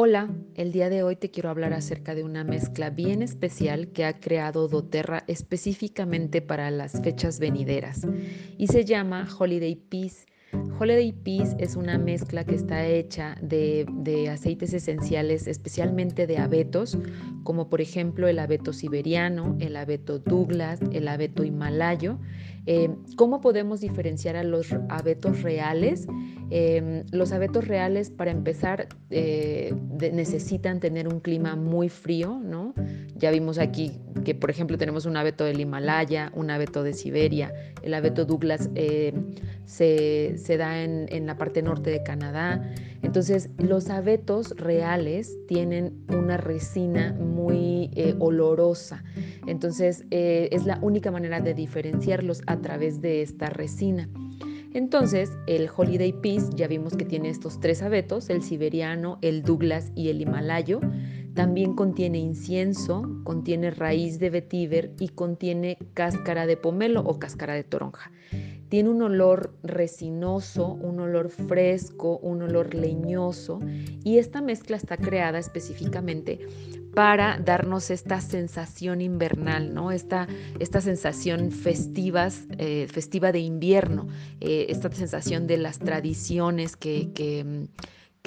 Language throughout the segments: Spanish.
Hola, el día de hoy te quiero hablar acerca de una mezcla bien especial que ha creado doTERRA específicamente para las fechas venideras y se llama Holiday Peace. Holiday Peace es una mezcla que está hecha de, de, aceites esenciales, especialmente de abetos, como por ejemplo el abeto siberiano, el abeto Douglas, el abeto himalayo. Eh, ¿Cómo podemos diferenciar a los abetos reales? Eh, los abetos reales, para empezar, eh, necesitan tener un clima muy frío, ¿no? Ya vimos aquí que, por ejemplo, tenemos un abeto del Himalaya, un abeto de Siberia, el abeto Douglas se, se, da en, la parte norte de Canadá. Entonces, los abetos reales tienen una resina muy olorosa. Entonces, es la única manera de diferenciarlos a través de esta resina. Entonces, el Holiday Peace ya vimos que tiene estos tres abetos, el siberiano, el Douglas y el himalayo. También contiene incienso, contiene raíz de vetiver y contiene cáscara de pomelo o cáscara de toronja. Tiene un olor resinoso, un olor fresco, un olor leñoso y esta mezcla está creada específicamente para darnos esta sensación invernal, ¿no? esta, esta sensación festivas, eh, festiva de invierno, eh, esta sensación de las tradiciones que, que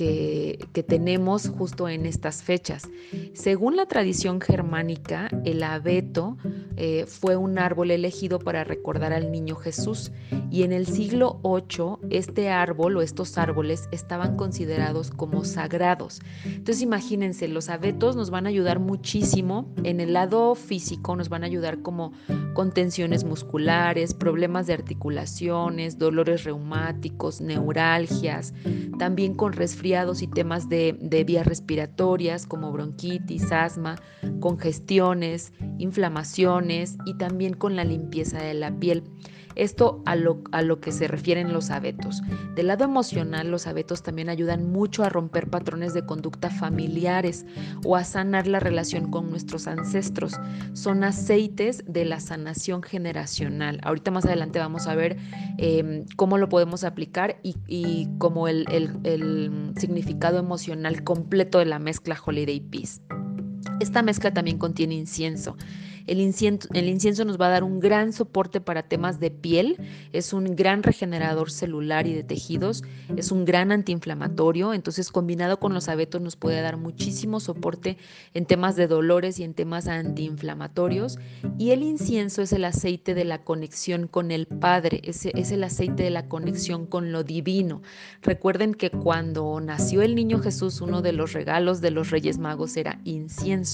que, tenemos justo en estas fechas. Según la tradición germánica, el abeto eh, fue un árbol elegido para recordar al niño Jesús y en el siglo VIII este árbol o estos árboles estaban considerados como sagrados. Entonces imagínense, los abetos nos van a ayudar muchísimo en el lado físico, nos van a ayudar como con tensiones musculares, problemas de articulaciones, dolores reumáticos, neuralgias, también con resfriados y temas de, vías respiratorias como bronquitis, asma, congestiones, inflamaciones y también con la limpieza de la piel. Esto a lo, a lo, que se refieren los abetos. Del lado emocional, los abetos también ayudan mucho a romper patrones de conducta familiares o a sanar la relación con nuestros ancestros. Son aceites de la sanación generacional. Ahorita más adelante vamos a ver em, cómo lo podemos aplicar y, y como el, el, el significado emocional completo de la mezcla Holiday Peace. Esta mezcla también contiene incienso. El incienso, nos va a dar un gran soporte para temas de piel, es un gran regenerador celular y de tejidos, es un gran antiinflamatorio, entonces combinado con los abetos nos puede dar muchísimo soporte en temas de dolores y en temas antiinflamatorios. Y el incienso es el aceite de la conexión con el Padre, es, es el aceite de la conexión con lo divino. Recuerden que cuando nació el niño Jesús, uno de los regalos de los Reyes Magos era incienso.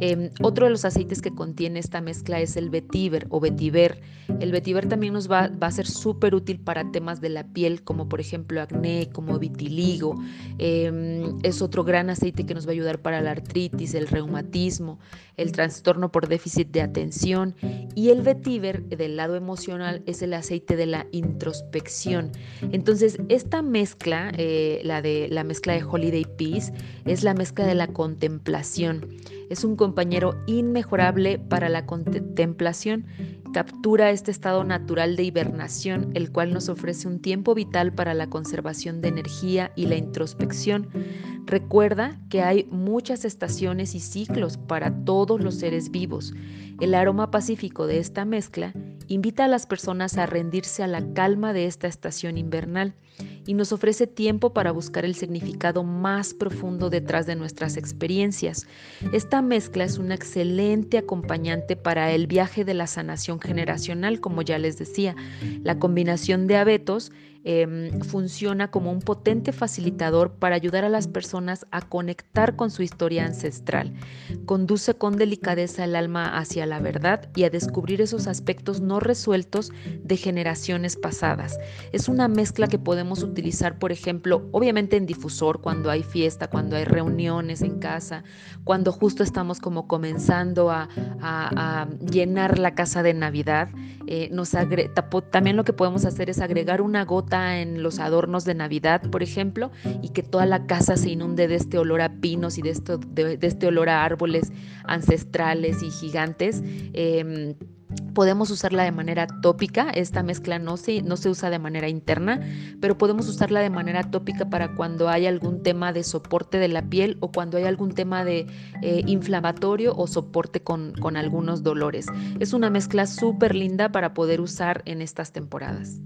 Em, otro de los aceites que contiene tiene esta mezcla es el vetiver o vetiver. El vetiver también nos va, a ser súper útil para temas de la piel, como por ejemplo acné, como vitiligo. Em, es otro gran aceite que nos va a ayudar para la artritis, el reumatismo, el trastorno por déficit de atención. Y el vetiver del lado emocional es el aceite de la introspección. Entonces, esta mezcla, eh, la de la mezcla de Holiday Peace, es la mezcla de la contemplación. Es un compañero inmejorable para la contemplación. Captura este estado natural de hibernación, el cual nos ofrece un tiempo vital para la conservación de energía y la introspección. Recuerda que hay muchas estaciones y ciclos para todos los seres vivos. El aroma pacífico de esta mezcla invita a las personas a rendirse a la calma de esta estación invernal y nos ofrece tiempo para buscar el significado más profundo detrás de nuestras experiencias. Esta mezcla es un excelente acompañante para el viaje de la sanación generacional, como ya les decía. La combinación de abetos Em, funciona como un potente facilitador para ayudar a las personas a conectar con su historia ancestral. Conduce con delicadeza el alma hacia la verdad y a descubrir esos aspectos no resueltos de generaciones pasadas. Es una mezcla que podemos utilizar, por ejemplo, obviamente en difusor cuando hay fiesta, cuando hay reuniones en casa, cuando justo estamos como comenzando a, llenar la casa de Navidad. Eh, nos también lo que podemos hacer es agregar una gota en los adornos de Navidad, por ejemplo, y que toda la casa se inunde de este olor a pinos y de, esto, de, este olor a árboles ancestrales y gigantes. Em, Podemos usarla de manera tópica, esta mezcla no se, no se usa de manera interna, pero podemos usarla de manera tópica para cuando hay algún tema de soporte de la piel o cuando hay algún tema de eh, inflamatorio o soporte con, con algunos dolores. Es una mezcla súper linda para poder usar en estas temporadas.